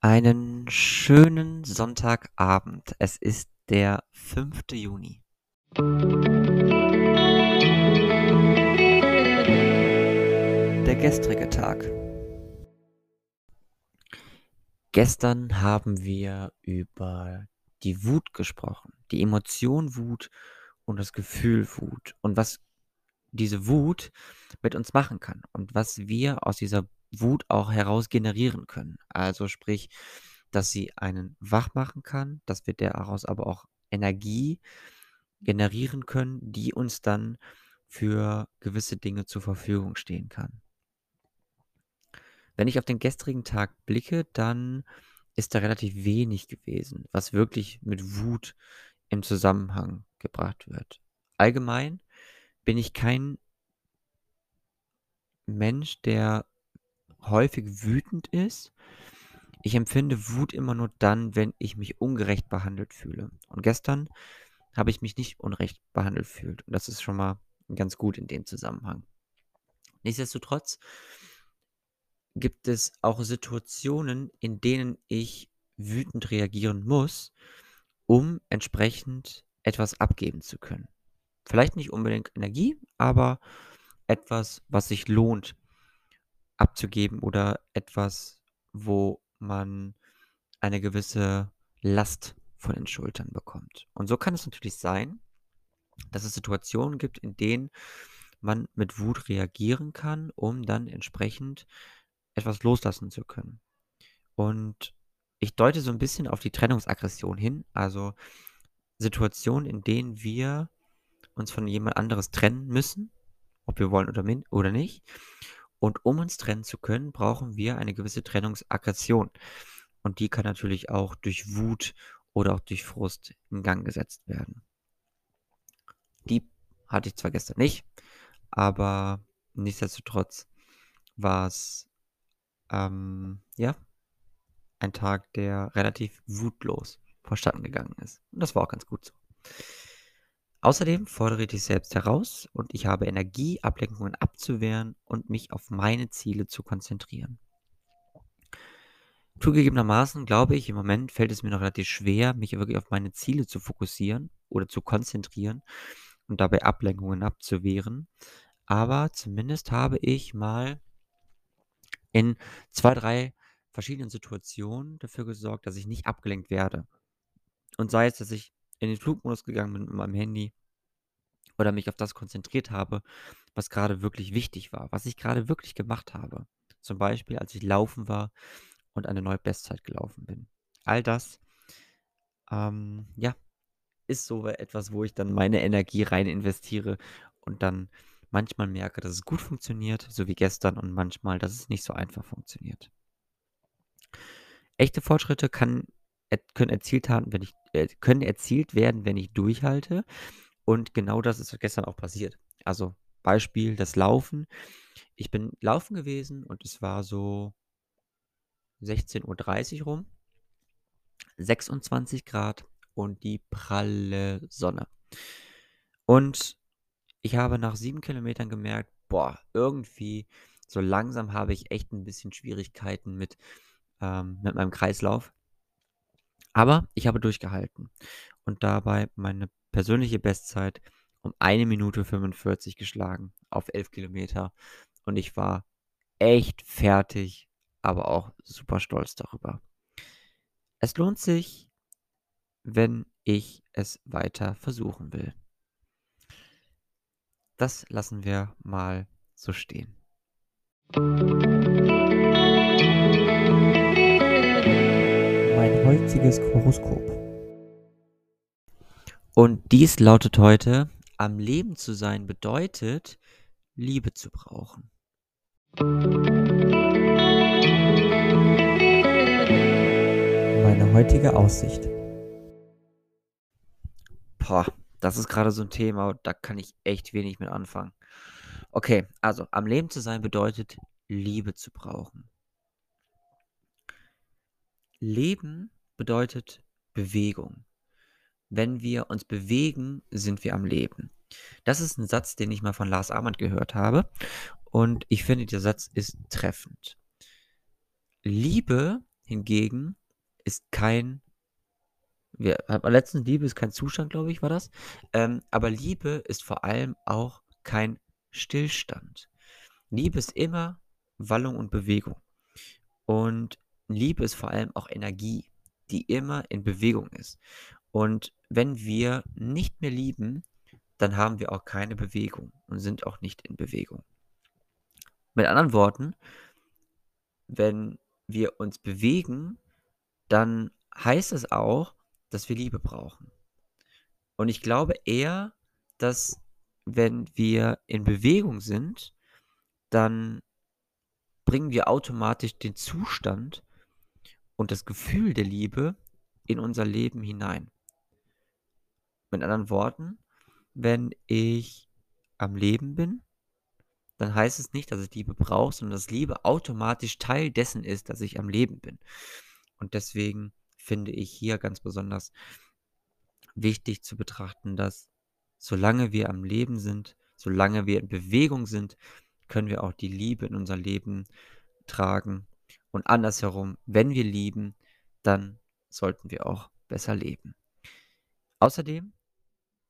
Einen schönen Sonntagabend. Es ist der 5. Juni. Der gestrige Tag. Gestern haben wir über die Wut gesprochen, die Emotion Wut und das Gefühl Wut und was diese Wut mit uns machen kann und was wir aus dieser Wut auch heraus generieren können. Also sprich, dass sie einen wach machen kann, dass wir daraus aber auch Energie generieren können, die uns dann für gewisse Dinge zur Verfügung stehen kann. Wenn ich auf den gestrigen Tag blicke, dann ist da relativ wenig gewesen, was wirklich mit Wut im Zusammenhang gebracht wird. Allgemein bin ich kein Mensch, der häufig wütend ist. Ich empfinde Wut immer nur dann, wenn ich mich ungerecht behandelt fühle. Und gestern habe ich mich nicht unrecht behandelt fühlt. Und das ist schon mal ganz gut in dem Zusammenhang. Nichtsdestotrotz gibt es auch Situationen, in denen ich wütend reagieren muss, um entsprechend etwas abgeben zu können. Vielleicht nicht unbedingt Energie, aber etwas, was sich lohnt abzugeben oder etwas, wo man eine gewisse Last von den Schultern bekommt. Und so kann es natürlich sein, dass es Situationen gibt, in denen man mit Wut reagieren kann, um dann entsprechend etwas loslassen zu können. Und ich deute so ein bisschen auf die Trennungsaggression hin, also Situationen, in denen wir uns von jemand anderes trennen müssen, ob wir wollen oder, oder nicht. Und um uns trennen zu können, brauchen wir eine gewisse Trennungsaggression. Und die kann natürlich auch durch Wut oder auch durch Frust in Gang gesetzt werden. Die hatte ich zwar gestern nicht, aber nichtsdestotrotz war es ähm, ja ein Tag, der relativ wutlos verstanden gegangen ist. Und das war auch ganz gut so. Außerdem fordere ich dich selbst heraus und ich habe Energie, Ablenkungen abzuwehren und mich auf meine Ziele zu konzentrieren. Zugegebenermaßen glaube ich, im Moment fällt es mir noch relativ schwer, mich wirklich auf meine Ziele zu fokussieren oder zu konzentrieren und dabei Ablenkungen abzuwehren. Aber zumindest habe ich mal in zwei, drei verschiedenen Situationen dafür gesorgt, dass ich nicht abgelenkt werde. Und sei es, dass ich in den Flugmodus gegangen bin mit meinem Handy oder mich auf das konzentriert habe, was gerade wirklich wichtig war, was ich gerade wirklich gemacht habe. Zum Beispiel, als ich laufen war und eine neue Bestzeit gelaufen bin. All das, ähm, ja, ist so etwas, wo ich dann meine Energie rein investiere und dann manchmal merke, dass es gut funktioniert, so wie gestern, und manchmal, dass es nicht so einfach funktioniert. Echte Fortschritte kann, können, erzielt haben, wenn ich, äh, können erzielt werden, wenn ich durchhalte. Und genau das ist gestern auch passiert. Also Beispiel das Laufen. Ich bin laufen gewesen und es war so 16.30 Uhr rum, 26 Grad und die pralle Sonne. Und ich habe nach sieben Kilometern gemerkt, boah, irgendwie so langsam habe ich echt ein bisschen Schwierigkeiten mit, ähm, mit meinem Kreislauf. Aber ich habe durchgehalten und dabei meine persönliche Bestzeit um eine Minute 45 geschlagen auf 11 Kilometer. Und ich war echt fertig, aber auch super stolz darüber. Es lohnt sich, wenn ich es weiter versuchen will. Das lassen wir mal so stehen. Mein heutiges Horoskop. Und dies lautet heute, am Leben zu sein bedeutet, Liebe zu brauchen. Meine heutige Aussicht. Boah, das ist gerade so ein Thema, da kann ich echt wenig mit anfangen. Okay, also am Leben zu sein bedeutet, Liebe zu brauchen. Leben bedeutet Bewegung. Wenn wir uns bewegen, sind wir am Leben. Das ist ein Satz, den ich mal von Lars Armand gehört habe. Und ich finde, der Satz ist treffend. Liebe hingegen ist kein wir hatten letztens Liebe ist kein Zustand, glaube ich, war das. Ähm, aber Liebe ist vor allem auch kein Stillstand. Liebe ist immer Wallung und Bewegung. Und Liebe ist vor allem auch Energie, die immer in Bewegung ist. Und wenn wir nicht mehr lieben, dann haben wir auch keine Bewegung und sind auch nicht in Bewegung. Mit anderen Worten, wenn wir uns bewegen, dann heißt es auch, dass wir Liebe brauchen. Und ich glaube eher, dass wenn wir in Bewegung sind, dann bringen wir automatisch den Zustand und das Gefühl der Liebe in unser Leben hinein. Mit anderen Worten, wenn ich am Leben bin, dann heißt es nicht, dass ich Liebe brauche, sondern dass Liebe automatisch Teil dessen ist, dass ich am Leben bin. Und deswegen finde ich hier ganz besonders wichtig zu betrachten, dass solange wir am Leben sind, solange wir in Bewegung sind, können wir auch die Liebe in unser Leben tragen. Und andersherum, wenn wir lieben, dann sollten wir auch besser leben. Außerdem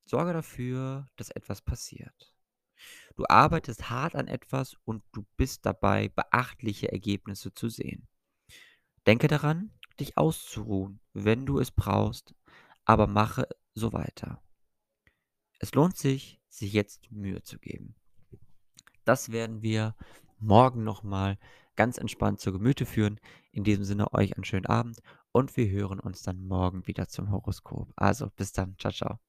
sorge dafür, dass etwas passiert. Du arbeitest hart an etwas und du bist dabei, beachtliche Ergebnisse zu sehen. Denke daran, dich auszuruhen, wenn du es brauchst, aber mache so weiter. Es lohnt sich, sich jetzt Mühe zu geben. Das werden wir morgen nochmal ganz entspannt zu Gemüte führen. In diesem Sinne euch einen schönen Abend und wir hören uns dann morgen wieder zum Horoskop. Also bis dann, ciao, ciao.